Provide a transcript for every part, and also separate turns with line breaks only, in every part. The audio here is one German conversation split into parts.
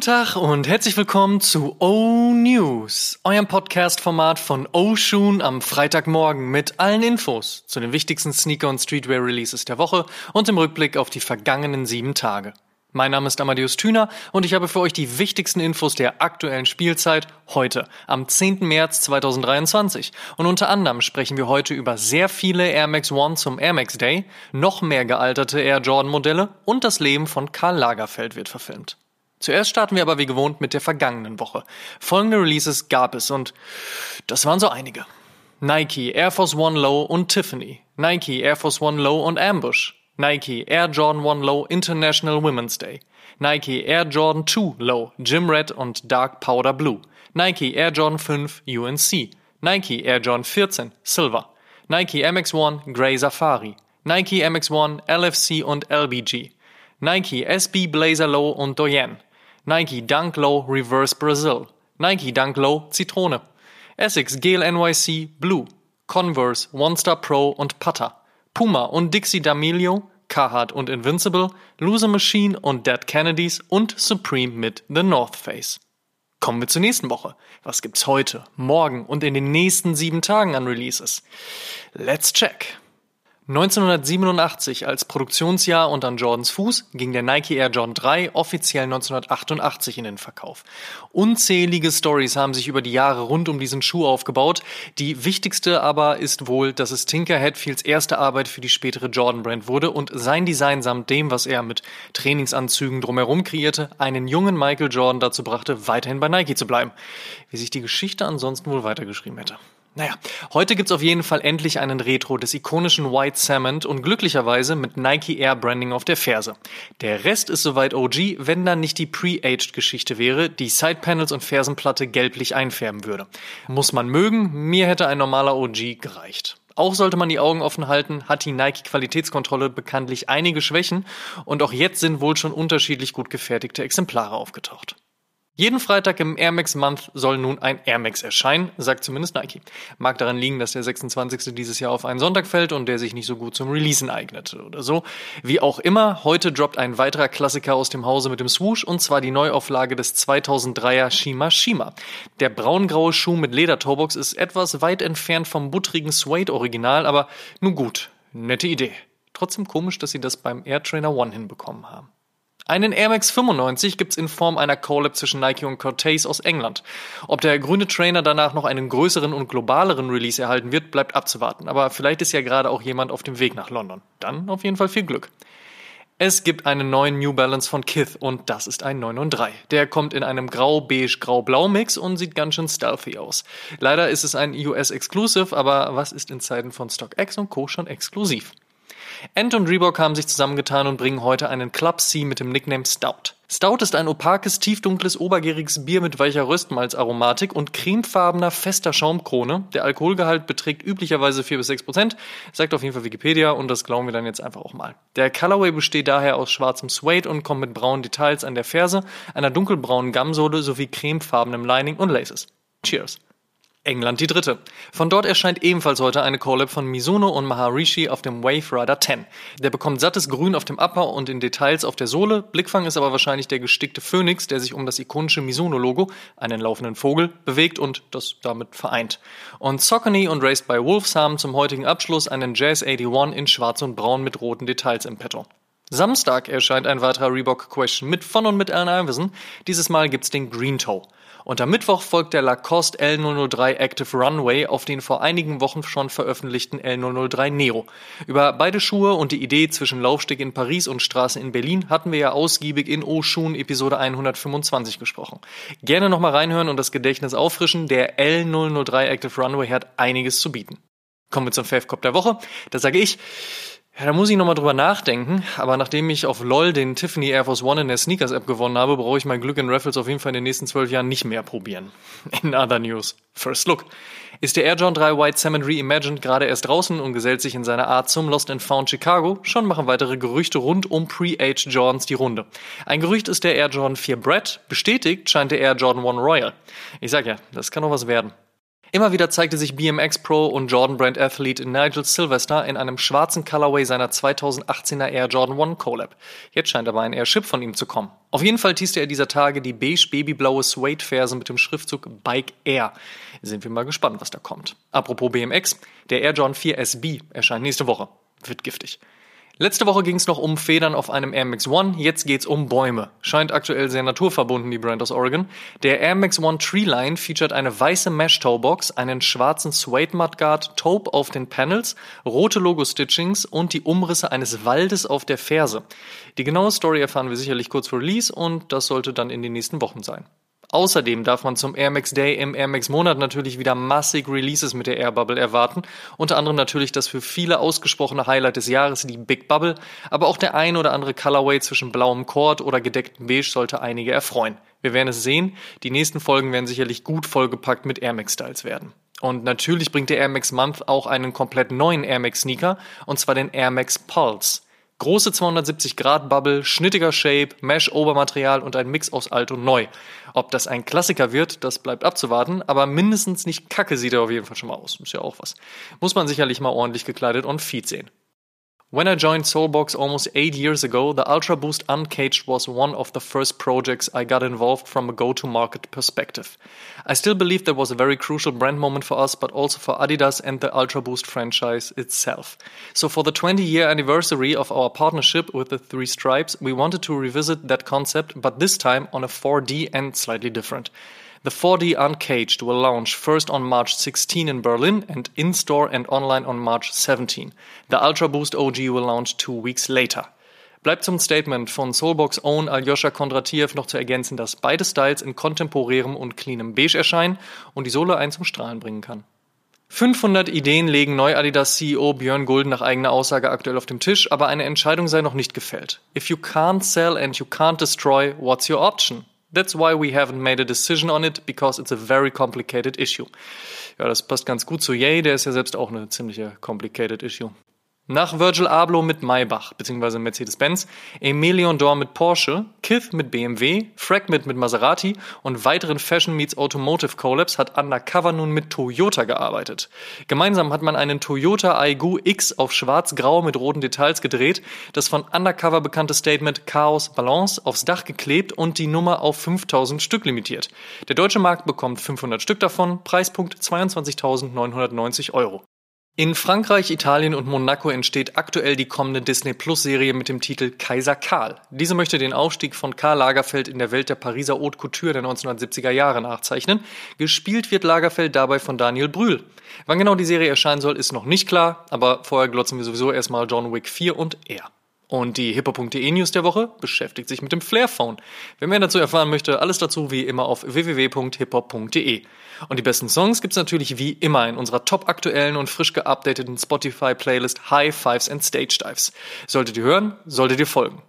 Guten Tag und herzlich willkommen zu O News, eurem Podcast-Format von O Shoon am Freitagmorgen mit allen Infos zu den wichtigsten Sneaker- und Streetwear-Releases der Woche und im Rückblick auf die vergangenen sieben Tage. Mein Name ist Amadeus Thüner und ich habe für euch die wichtigsten Infos der aktuellen Spielzeit heute, am 10. März 2023. Und unter anderem sprechen wir heute über sehr viele Air Max One zum Air Max Day, noch mehr gealterte Air Jordan Modelle und das Leben von Karl Lagerfeld wird verfilmt. Zuerst starten wir aber wie gewohnt mit der vergangenen Woche. Folgende Releases gab es und das waren so einige. Nike, Air Force One Low und Tiffany. Nike, Air Force One Low und Ambush. Nike, Air Jordan 1 Low International Women's Day. Nike, Air Jordan 2 Low Gym Red und Dark Powder Blue. Nike, Air Jordan 5 UNC. Nike, Air Jordan 14 Silver. Nike MX1 Grey Safari. Nike MX1 LFC und LBG. Nike SB Blazer Low und Doyen. Nike Dunk Low Reverse Brazil, Nike Dunk Low Zitrone, Essex Gel NYC Blue, Converse One Star Pro und Putter, Puma und Dixie D'Amelio, Carhartt und Invincible, Loser Machine und Dead Kennedys und Supreme mit The North Face. Kommen wir zur nächsten Woche. Was gibt's heute, morgen und in den nächsten sieben Tagen an Releases? Let's check. 1987 als Produktionsjahr und an Jordans Fuß ging der Nike Air Jordan 3 offiziell 1988 in den Verkauf. Unzählige Stories haben sich über die Jahre rund um diesen Schuh aufgebaut. Die wichtigste aber ist wohl, dass es Tinker Hatfields erste Arbeit für die spätere Jordan Brand wurde und sein Design samt dem, was er mit Trainingsanzügen drumherum kreierte, einen jungen Michael Jordan dazu brachte, weiterhin bei Nike zu bleiben. Wie sich die Geschichte ansonsten wohl weitergeschrieben hätte. Naja, heute gibt's auf jeden Fall endlich einen Retro des ikonischen White Cement und glücklicherweise mit Nike Air Branding auf der Ferse. Der Rest ist soweit OG, wenn dann nicht die Pre-Aged Geschichte wäre, die Sidepanels und Fersenplatte gelblich einfärben würde. Muss man mögen, mir hätte ein normaler OG gereicht. Auch sollte man die Augen offen halten, hat die Nike Qualitätskontrolle bekanntlich einige Schwächen und auch jetzt sind wohl schon unterschiedlich gut gefertigte Exemplare aufgetaucht. Jeden Freitag im Air Max Month soll nun ein Air Max erscheinen, sagt zumindest Nike. Mag daran liegen, dass der 26. dieses Jahr auf einen Sonntag fällt und der sich nicht so gut zum Releasen eignet oder so. Wie auch immer, heute droppt ein weiterer Klassiker aus dem Hause mit dem Swoosh und zwar die Neuauflage des 2003er Shima Shima. Der braungraue Schuh mit Ledertobox ist etwas weit entfernt vom buttrigen Suede Original, aber nun gut, nette Idee. Trotzdem komisch, dass sie das beim Air Trainer One hinbekommen haben. Einen Air Max 95 gibt's in Form einer Collab zwischen Nike und Cortez aus England. Ob der grüne Trainer danach noch einen größeren und globaleren Release erhalten wird, bleibt abzuwarten. Aber vielleicht ist ja gerade auch jemand auf dem Weg nach London. Dann auf jeden Fall viel Glück. Es gibt einen neuen New Balance von Kith und das ist ein 993. Der kommt in einem grau-beige-grau-blau-Mix und sieht ganz schön stealthy aus. Leider ist es ein US-Exclusive, aber was ist in Zeiten von StockX und Co. schon exklusiv? Ent und Reebok haben sich zusammengetan und bringen heute einen Club C mit dem Nickname Stout. Stout ist ein opakes, tiefdunkles, obergäriges Bier mit weicher Röstmalzaromatik und cremefarbener, fester Schaumkrone. Der Alkoholgehalt beträgt üblicherweise 4 bis 6 Prozent, sagt auf jeden Fall Wikipedia und das glauben wir dann jetzt einfach auch mal. Der Colorway besteht daher aus schwarzem Suede und kommt mit braunen Details an der Ferse, einer dunkelbraunen Gamsohle sowie cremefarbenem Lining und Laces. Cheers! England die dritte. Von dort erscheint ebenfalls heute eine Collab von Mizuno und Maharishi auf dem Wave Rider 10. Der bekommt sattes Grün auf dem Upper und in Details auf der Sohle. Blickfang ist aber wahrscheinlich der gestickte Phönix, der sich um das ikonische Mizuno-Logo, einen laufenden Vogel, bewegt und das damit vereint. Und Saucony und Raced by Wolves haben zum heutigen Abschluss einen Jazz 81 in schwarz und braun mit roten Details im Petto. Samstag erscheint ein weiterer Reebok Question mit von und mit Allen Iverson. Dieses Mal gibt's den Green Toe. Und am Mittwoch folgt der Lacoste L003 Active Runway auf den vor einigen Wochen schon veröffentlichten L003 Neo. Über beide Schuhe und die Idee zwischen Laufsteg in Paris und Straße in Berlin hatten wir ja ausgiebig in O-Schuhen Episode 125 gesprochen. Gerne nochmal reinhören und das Gedächtnis auffrischen. Der L003 Active Runway hat einiges zu bieten. Kommen wir zum Fave Cop der Woche. Da sage ich, ja, da muss ich nochmal drüber nachdenken. Aber nachdem ich auf LOL den Tiffany Air Force One in der Sneakers App gewonnen habe, brauche ich mein Glück in Raffles auf jeden Fall in den nächsten zwölf Jahren nicht mehr probieren. In other news. First Look. Ist der Air John 3 White Salmon Reimagined gerade erst draußen und gesellt sich in seiner Art zum Lost and Found Chicago, schon machen weitere Gerüchte rund um Pre-Age Jordans die Runde. Ein Gerücht ist der Air Jordan 4 Brett, bestätigt scheint der Air Jordan 1 Royal. Ich sag ja, das kann noch was werden. Immer wieder zeigte sich BMX Pro und Jordan Brand Athlete Nigel Sylvester in einem schwarzen Colorway seiner 2018er Air Jordan 1 Collab. Jetzt scheint aber ein Airship von ihm zu kommen. Auf jeden Fall teaste er dieser Tage die beige babyblaue Suede Ferse mit dem Schriftzug Bike Air. Sind wir mal gespannt, was da kommt. Apropos BMX, der Air Jordan 4 SB erscheint nächste Woche. Wird giftig. Letzte Woche ging es noch um Federn auf einem Air Max One, jetzt geht's um Bäume. Scheint aktuell sehr naturverbunden, die Brand aus Oregon. Der Air Max One Treeline featuret eine weiße Mesh Toebox, einen schwarzen Suede Mudguard, Taupe auf den Panels, rote Logo-Stitchings und die Umrisse eines Waldes auf der Ferse. Die genaue Story erfahren wir sicherlich kurz vor Release und das sollte dann in den nächsten Wochen sein. Außerdem darf man zum Air Max Day im Air Max Monat natürlich wieder massig Releases mit der Air Bubble erwarten. Unter anderem natürlich das für viele ausgesprochene Highlight des Jahres, die Big Bubble. Aber auch der ein oder andere Colorway zwischen blauem Cord oder gedecktem Beige sollte einige erfreuen. Wir werden es sehen. Die nächsten Folgen werden sicherlich gut vollgepackt mit Air Max Styles werden. Und natürlich bringt der Air Max Month auch einen komplett neuen Air Max Sneaker, und zwar den Air Max Pulse. Große 270 Grad Bubble, schnittiger Shape, Mesh Obermaterial und ein Mix aus alt und neu. Ob das ein Klassiker wird, das bleibt abzuwarten, aber mindestens nicht kacke sieht er auf jeden Fall schon mal aus. Ist ja auch was. Muss man sicherlich mal ordentlich gekleidet on Feed sehen. When I joined Soulbox almost eight years ago, the Ultra Boost Uncaged was one of the first projects I got involved from a go to market perspective. I still believe that was a very crucial brand moment for us, but also for Adidas and the Ultra Boost franchise itself. So, for the 20 year anniversary of our partnership with the Three Stripes, we wanted to revisit that concept, but this time on a 4D and slightly different. The 4D Uncaged will launch first on March 16 in Berlin and in store and online on March 17. The Ultra Boost OG will launch two weeks later. Bleibt zum Statement von Soulbox Own Aljoscha Kondratiev noch zu ergänzen, dass beide Styles in kontemporärem und cleanem Beige erscheinen und die Sohle einen zum Strahlen bringen kann. 500 Ideen legen Neu-Adidas CEO Björn Gulden nach eigener Aussage aktuell auf dem Tisch, aber eine Entscheidung sei noch nicht gefällt. If you can't sell and you can't destroy, what's your option? That's why we haven't made a decision on it, because it's a very complicated issue. Ja, das passt ganz gut zu Yay, der ist ja selbst auch eine ziemliche complicated issue. Nach Virgil Abloh mit Maybach bzw. Mercedes-Benz, Emilion Dor mit Porsche, Kith mit BMW, Fragment mit Maserati und weiteren Fashion Meets Automotive Collabs hat Undercover nun mit Toyota gearbeitet. Gemeinsam hat man einen Toyota Aygu X auf schwarz-grau mit roten Details gedreht, das von Undercover bekannte Statement Chaos Balance aufs Dach geklebt und die Nummer auf 5000 Stück limitiert. Der deutsche Markt bekommt 500 Stück davon, Preispunkt 22.990 Euro. In Frankreich, Italien und Monaco entsteht aktuell die kommende Disney Plus Serie mit dem Titel Kaiser Karl. Diese möchte den Aufstieg von Karl Lagerfeld in der Welt der Pariser Haute Couture der 1970er Jahre nachzeichnen. Gespielt wird Lagerfeld dabei von Daniel Brühl. Wann genau die Serie erscheinen soll, ist noch nicht klar, aber vorher glotzen wir sowieso erstmal John Wick 4 und er. Und die hippo.de News der Woche beschäftigt sich mit dem Flairphone. Wer mehr dazu erfahren möchte, alles dazu wie immer auf www.hiphop.de. Und die besten Songs gibt's natürlich wie immer in unserer top aktuellen und frisch geupdateten Spotify Playlist High Fives and Stage Dives. Solltet ihr hören, solltet ihr folgen.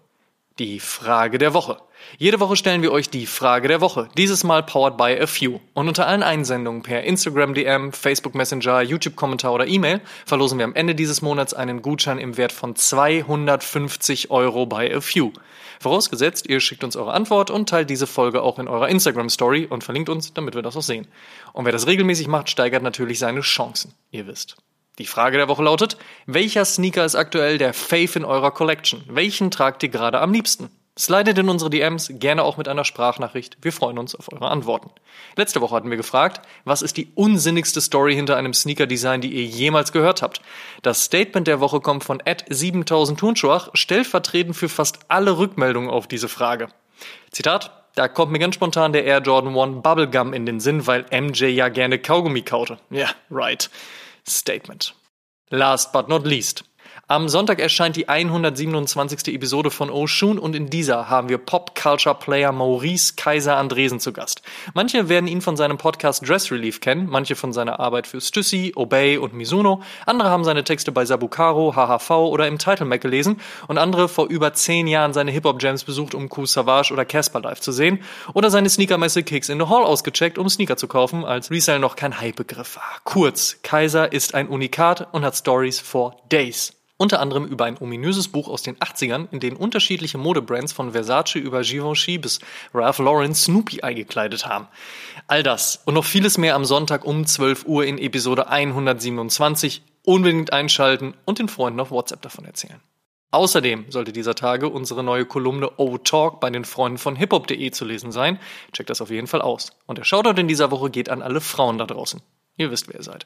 Die Frage der Woche. Jede Woche stellen wir euch die Frage der Woche, dieses Mal powered by a few. Und unter allen Einsendungen per Instagram DM, Facebook Messenger, YouTube Kommentar oder E-Mail verlosen wir am Ende dieses Monats einen Gutschein im Wert von 250 Euro by a few. Vorausgesetzt, ihr schickt uns eure Antwort und teilt diese Folge auch in eurer Instagram Story und verlinkt uns, damit wir das auch sehen. Und wer das regelmäßig macht, steigert natürlich seine Chancen. Ihr wisst. Die Frage der Woche lautet, welcher Sneaker ist aktuell der Fave in eurer Collection? Welchen tragt ihr gerade am liebsten? Slidet in unsere DMs, gerne auch mit einer Sprachnachricht. Wir freuen uns auf eure Antworten. Letzte Woche hatten wir gefragt, was ist die unsinnigste Story hinter einem Sneaker-Design, die ihr jemals gehört habt? Das Statement der Woche kommt von Ed 7000 Tunschwach, stellvertretend für fast alle Rückmeldungen auf diese Frage. Zitat, da kommt mir ganz spontan der Air Jordan 1 Bubblegum in den Sinn, weil MJ ja gerne Kaugummi kaute. Ja, right. Statement. Last but not least. Am Sonntag erscheint die 127. Episode von Oshun und in dieser haben wir Pop-Culture-Player Maurice Kaiser Andresen zu Gast. Manche werden ihn von seinem Podcast Dress Relief kennen, manche von seiner Arbeit für Stussy, Obey und Mizuno, andere haben seine Texte bei Sabukaro, HHV oder im Title Mac gelesen und andere vor über zehn Jahren seine Hip-Hop-Jams besucht, um Cool Savage oder Casper live zu sehen oder seine Sneakermesse Kicks in the Hall ausgecheckt, um Sneaker zu kaufen, als Resale noch kein Hype-Begriff war. Kurz, Kaiser ist ein Unikat und hat Stories for Days. Unter anderem über ein ominöses Buch aus den 80ern, in dem unterschiedliche Modebrands von Versace über Givenchy bis Ralph Lauren Snoopy eingekleidet haben. All das und noch vieles mehr am Sonntag um 12 Uhr in Episode 127. Unbedingt einschalten und den Freunden auf WhatsApp davon erzählen. Außerdem sollte dieser Tage unsere neue Kolumne O-Talk bei den Freunden von hiphop.de zu lesen sein. Checkt das auf jeden Fall aus. Und der Shoutout in dieser Woche geht an alle Frauen da draußen. Ihr wisst, wer ihr seid.